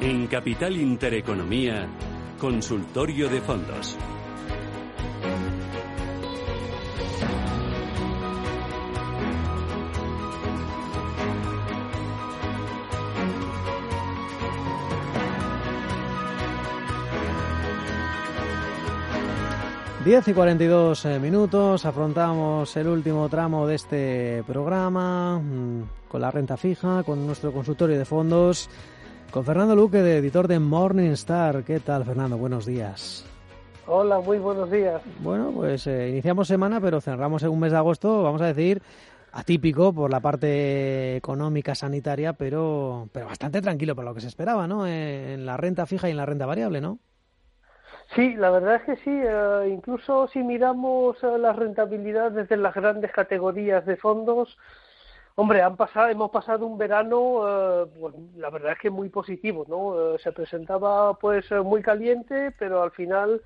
En Capital Intereconomía, Consultorio de Fondos. 10 y 42 eh, minutos, afrontamos el último tramo de este programa mm, con la renta fija, con nuestro consultorio de fondos, con Fernando Luque, de editor de Morningstar. ¿Qué tal, Fernando? Buenos días. Hola, muy buenos días. Bueno, pues eh, iniciamos semana, pero cerramos en un mes de agosto, vamos a decir, atípico por la parte económica, sanitaria, pero, pero bastante tranquilo por lo que se esperaba, ¿no? En la renta fija y en la renta variable, ¿no? Sí, la verdad es que sí. Eh, incluso si miramos eh, las rentabilidades de las grandes categorías de fondos, hombre, han pasado, hemos pasado un verano, eh, pues, la verdad es que muy positivo, ¿no? se presentaba pues muy caliente, pero al final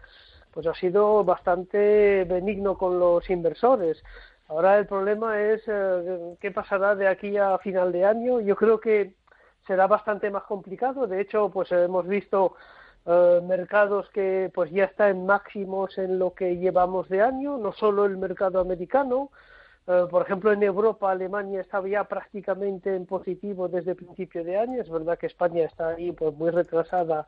pues ha sido bastante benigno con los inversores. Ahora el problema es qué pasará de aquí a final de año. Yo creo que será bastante más complicado. De hecho, pues hemos visto eh, mercados que pues ya está en máximos en lo que llevamos de año, no solo el mercado americano, eh, por ejemplo en Europa Alemania estaba ya prácticamente en positivo desde principio de año, es verdad que España está ahí pues muy retrasada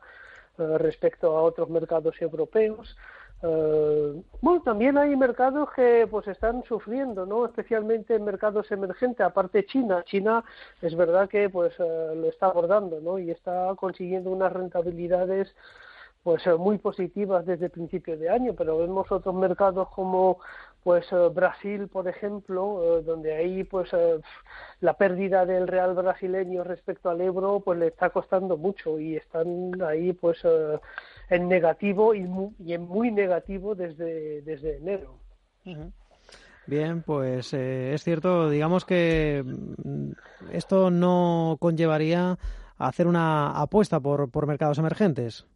eh, respecto a otros mercados europeos. Eh, bueno, también hay mercados que pues están sufriendo, ¿no? Especialmente en mercados emergentes, aparte China. China es verdad que pues lo está abordando, ¿no? Y está consiguiendo unas rentabilidades pues eh, muy positivas desde el principio de año, pero vemos otros mercados como pues Brasil, por ejemplo, donde ahí pues la pérdida del real brasileño respecto al euro pues le está costando mucho y están ahí pues en negativo y, en muy negativo desde, desde enero. Bien, pues eh, es cierto, digamos que mm, esto no conllevaría hacer una apuesta por, por mercados emergentes.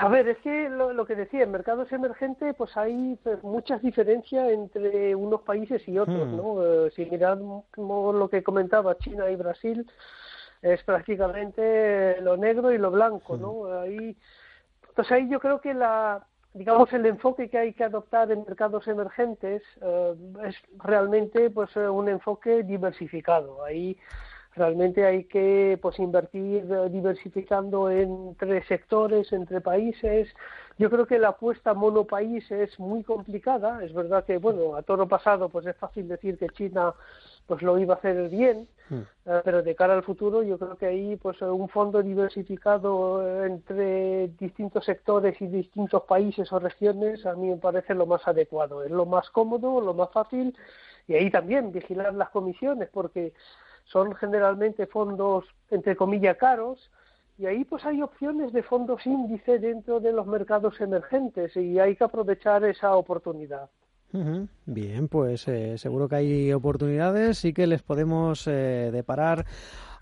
A ver, es que lo, que decía, en mercados emergentes pues hay pues, muchas diferencias entre unos países y otros, hmm. ¿no? Eh, si miramos lo que comentaba China y Brasil, es prácticamente lo negro y lo blanco, ¿no? Ahí, entonces ahí yo creo que la, digamos, el enfoque que hay que adoptar en mercados emergentes eh, es realmente pues un enfoque diversificado. Ahí realmente hay que pues invertir eh, diversificando entre sectores, entre países. Yo creo que la apuesta monopaís es muy complicada. Es verdad que, bueno, a toro pasado pues es fácil decir que China pues lo iba a hacer bien, hmm. eh, pero de cara al futuro yo creo que ahí pues un fondo diversificado eh, entre distintos sectores y distintos países o regiones a mí me parece lo más adecuado, es lo más cómodo, lo más fácil y ahí también vigilar las comisiones porque son generalmente fondos entre comillas caros y ahí pues hay opciones de fondos índice dentro de los mercados emergentes y hay que aprovechar esa oportunidad. Bien, pues eh, seguro que hay oportunidades y que les podemos eh, deparar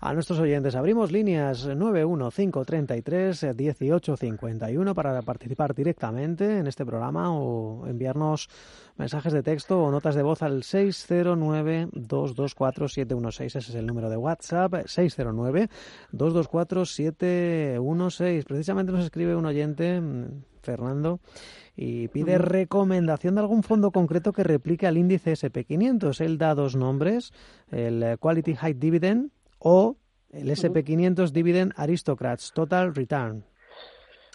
a nuestros oyentes. Abrimos líneas 915331851 para participar directamente en este programa o enviarnos mensajes de texto o notas de voz al 609224716. Ese es el número de WhatsApp, 609224716. Precisamente nos escribe un oyente, mm, Fernando, y pide recomendación de algún fondo concreto que replique al índice SP500. Él da dos nombres, el Quality High Dividend o el SP500 Dividend Aristocrats Total Return.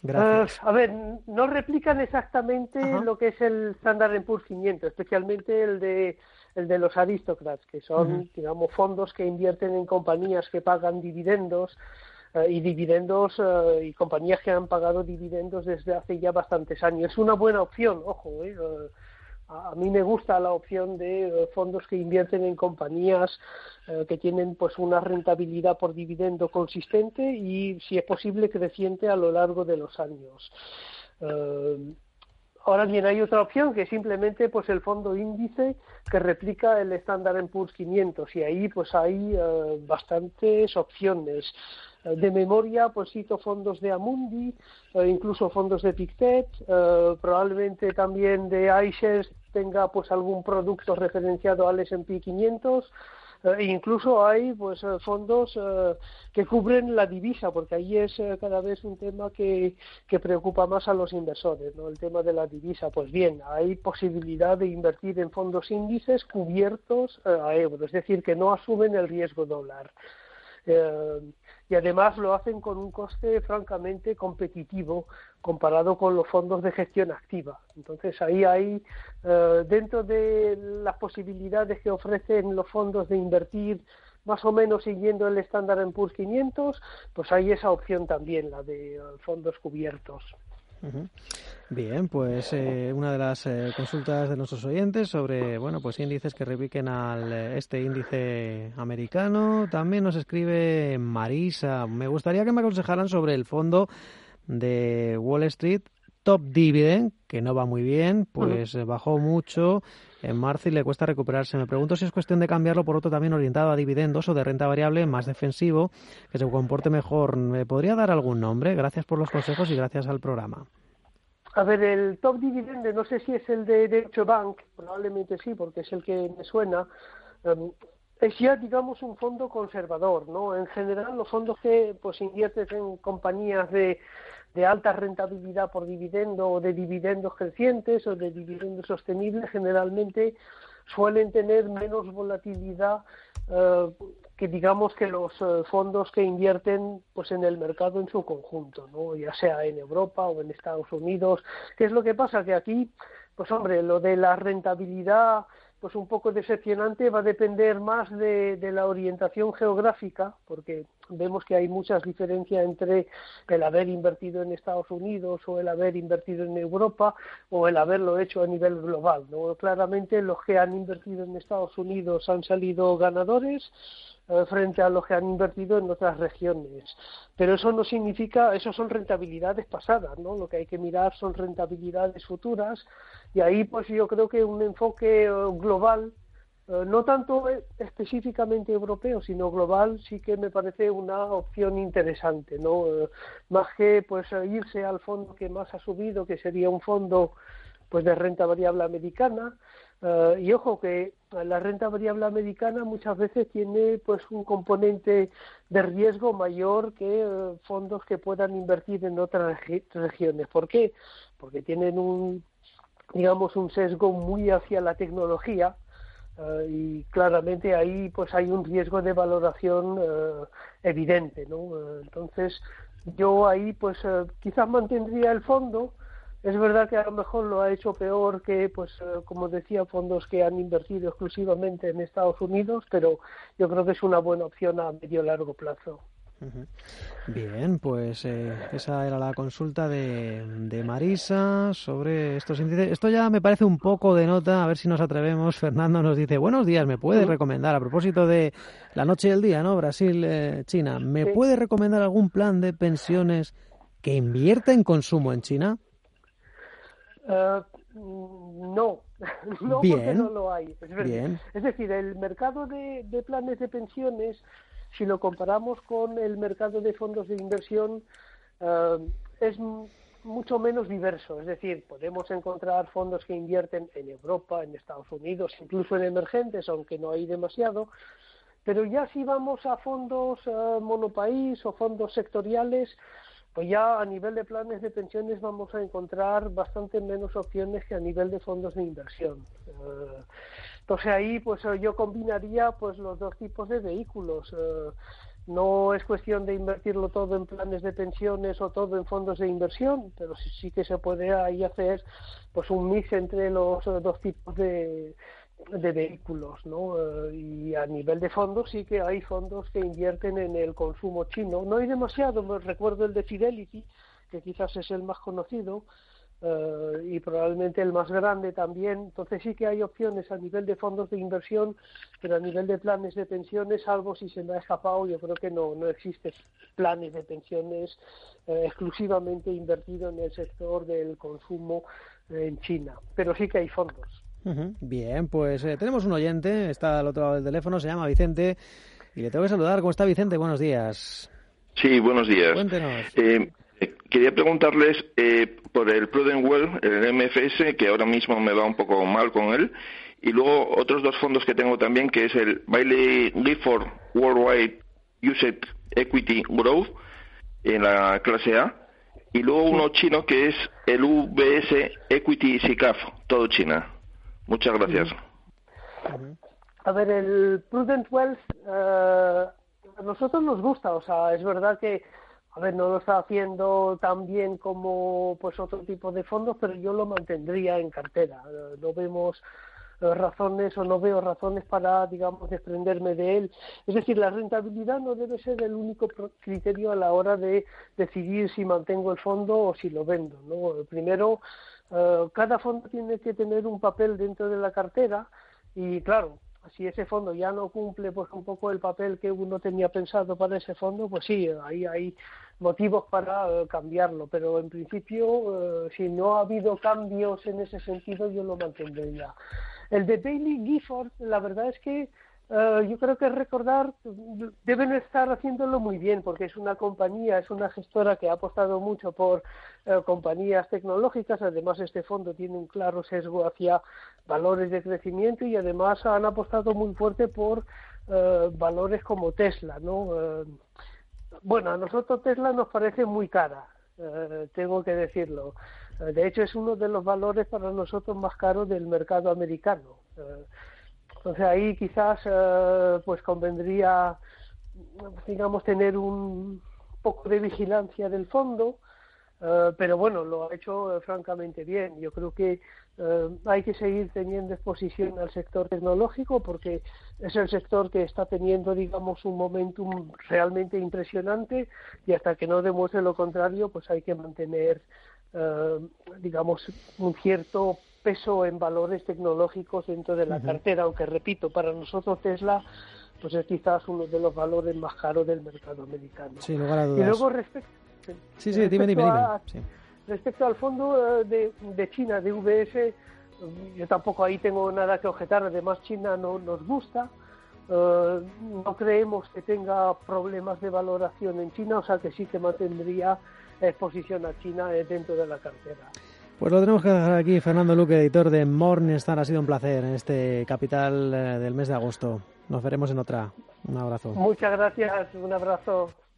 Gracias. a ver, no replican exactamente lo que es el Standard Poor's 500, especialmente el de el de los aristocrats, que son, digamos, fondos que invierten en compañías que pagan dividendos eh, y dividendos eh, y compañías que han pagado dividendos desde hace ya bastantes años. Es una buena opción, ojo, eh, a mí me gusta la opción de fondos que invierten en compañías que tienen pues una rentabilidad por dividendo consistente y si es posible creciente a lo largo de los años. Ahora bien, hay otra opción que es simplemente pues el fondo índice que replica el Standard Poor's 500 y ahí pues hay bastantes opciones. Eh, de memoria, pues cito fondos de Amundi, eh, incluso fondos de Pictet, eh, probablemente también de iShares tenga pues algún producto referenciado al S&P 500. e incluso hay pues fondos que cubren la divisa, porque ahí es cada vez un tema que, que preocupa más a los inversores, ¿no? El tema de la divisa. Pues bien, hay posibilidad de invertir en fondos índices cubiertos a euros, es decir, que no asumen el riesgo dólar. Eh, y además lo hacen con un coste francamente competitivo comparado con los fondos de gestión activa. Entonces ahí hay, eh, dentro de las posibilidades que ofrecen los fondos de invertir más o menos siguiendo el estándar en PUR 500, pues hay esa opción también, la de eh, fondos cubiertos. Bien, pues eh, una de las eh, consultas de nuestros oyentes sobre, bueno, pues índices que repiquen al eh, este índice americano. También nos escribe Marisa. Me gustaría que me aconsejaran sobre el fondo de Wall Street Top Dividend, que no va muy bien, pues bajó mucho en marzo y le cuesta recuperarse. Me pregunto si es cuestión de cambiarlo por otro también orientado a dividendos o de renta variable más defensivo, que se comporte mejor. ¿Me podría dar algún nombre? Gracias por los consejos y gracias al programa. A ver, el top dividende, no sé si es el de Deutsche Bank, probablemente sí, porque es el que me suena. Em, es ya, digamos, un fondo conservador, ¿no? En general, los fondos que pues inviertes en compañías de de alta rentabilidad por dividendo o de dividendos crecientes o de dividendos sostenibles generalmente suelen tener menos volatilidad eh, que digamos que los eh, fondos que invierten pues en el mercado en su conjunto, ¿no? ya sea en Europa o en Estados Unidos. ¿Qué es lo que pasa? Que aquí, pues hombre, lo de la rentabilidad pues un poco decepcionante va a depender más de, de, la orientación geográfica, porque vemos que hay muchas diferencias entre el haber invertido en Estados Unidos o el haber invertido en Europa o el haberlo hecho a nivel global. ¿no? Claramente los que han invertido en Estados Unidos han salido ganadores eh, frente a los que han invertido en otras regiones. Pero eso no significa, eso son rentabilidades pasadas, ¿no? Lo que hay que mirar son rentabilidades futuras y ahí pues yo creo que un enfoque eh, global, no tanto específicamente europeo, sino global, sí que me parece una opción interesante, ¿no? más que pues irse al fondo que más ha subido, que sería un fondo pues de renta variable americana, eh, y ojo que la renta variable americana muchas veces tiene pues un componente de riesgo mayor que eh, fondos que puedan invertir en otras regiones. ¿Por qué? Porque tienen un digamos un sesgo muy hacia la tecnología eh, y claramente ahí pues hay un riesgo de valoración evidente, ¿no? entonces yo ahí pues quizás mantendría el fondo es verdad que a lo mejor lo ha hecho peor que, pues, eh, como decía, fondos que han invertido exclusivamente en Estados Unidos, pero yo creo que es una buena opción a medio largo plazo. Bien, pues eh, esa era la consulta de, de, Marisa sobre estos índices. Esto ya me parece un poco de nota, a ver si nos atrevemos. Fernando nos dice, buenos días, ¿me puede recomendar, a propósito de la noche y el día, ¿no? Brasil, eh, China, ¿me puede recomendar algún plan de pensiones que invierta en consumo en China? Uh, no, no porque no lo hay. Es, decir, el mercado de, planes de pensiones, si lo comparamos con el mercado de fondos de inversión, uh, es mucho menos diverso. Es decir, podemos encontrar fondos que invierten en Europa, en Estados Unidos, incluso en emergentes, aunque no hay demasiado. Pero ya si vamos a fondos uh, monopaís o fondos sectoriales, pues ya a nivel de planes de pensiones vamos a encontrar bastante menos opciones que a nivel de fondos de inversión. Eh, entonces ahí pues eh, yo combinaría pues los dos tipos de vehículos. Eh, no es cuestión de invertirlo todo en planes de pensiones o todo en fondos de inversión, pero sí, sí que se puede ahí hacer pues un mix entre los dos tipos de, de vehículos, ¿no? Eh, y a nivel de fondos sí que hay fondos que invierten en el consumo chino. No hay demasiado, me recuerdo el de Fidelity, que quizás es el más conocido eh, y probablemente el más grande también. Entonces sí que hay opciones a nivel de fondos de inversión, pero a nivel de planes de pensiones, salvo si se me ha escapado, yo creo que no, no existe planes de pensiones eh, exclusivamente invertido en el sector del consumo en China. Pero sí que hay fondos. Bien, pues eh, tenemos un oyente, está al otro lado del teléfono, se llama Vicente y le tengo que saludar. ¿Cómo está Vicente? Buenos días. Sí, buenos días. Cuéntenos. Eh, Eh, quería preguntarles eh, por el Prudent Well, el MFS, que ahora mismo me va un poco mal con él, y luego otros dos fondos que tengo también, que es el Bailey Gifford Worldwide Used Equity Growth en la clase A, y luego uno chino que es el UBS Equity SICAF, todo China. Muchas gracias. A ver, el Prudent Wealth eh, a nosotros nos gusta, o sea, es verdad que no lo está haciendo tan bien como pues otro tipo de fondos, pero yo lo mantendría en cartera. Eh, no vemos eh, razones o no veo razones para, digamos, desprenderme de él. Es decir, la rentabilidad no debe ser el único criterio a la hora de decidir si mantengo el fondo o si lo vendo. ¿no? Primero, eh, cada fondo tiene que tener un papel dentro de la cartera y, claro, si ese fondo ya no cumple pues un poco el papel que uno tenía pensado para ese fondo, pues sí, ahí hay motivos para eh, cambiarlo, pero en principio eh, si no ha habido cambios en ese sentido yo lo mantendría. El de Bailey Gifford, la verdad es que eh, yo creo que recordar, deben estar haciéndolo muy bien porque es una compañía, es una gestora que ha apostado mucho por eh, compañías tecnológicas. Además, este fondo tiene un claro sesgo hacia valores de crecimiento y además han apostado muy fuerte por eh, valores como Tesla. ¿no? bueno, a nosotros Tesla nos parece muy cara, tengo que decirlo. De hecho, es uno de los valores para nosotros más caros del mercado americano. Entonces ahí quizás eh, pues convendría, digamos, tener un poco de vigilancia del fondo, eh, pero bueno, lo ha hecho eh, francamente bien. Yo creo que hay que seguir teniendo exposición al sector tecnológico porque es el sector que está teniendo, digamos, un momentum realmente impresionante y hasta que no demuestre lo contrario, pues hay que mantener, digamos, un cierto peso en valores tecnológicos dentro de la cartera, aunque repito, para nosotros Tesla pues es quizás uno de los valores más caros del mercado americano. Sí, lugar a dudas. Y luego respecto, sí, sí, dime, dime, Respecto al fondo eh, de, China, de VS, yo tampoco ahí tengo nada que objetar, además China no nos gusta, eh, no creemos que tenga problemas de valoración en China, o sea que sí que mantendría exposición a China eh, dentro de la cartera. Pues lo tenemos que dejar aquí. Fernando Luque, editor de Morningstar. Ha sido un placer en este capital eh, del mes de agosto. Nos veremos en otra. Un abrazo. Muchas gracias. Un abrazo.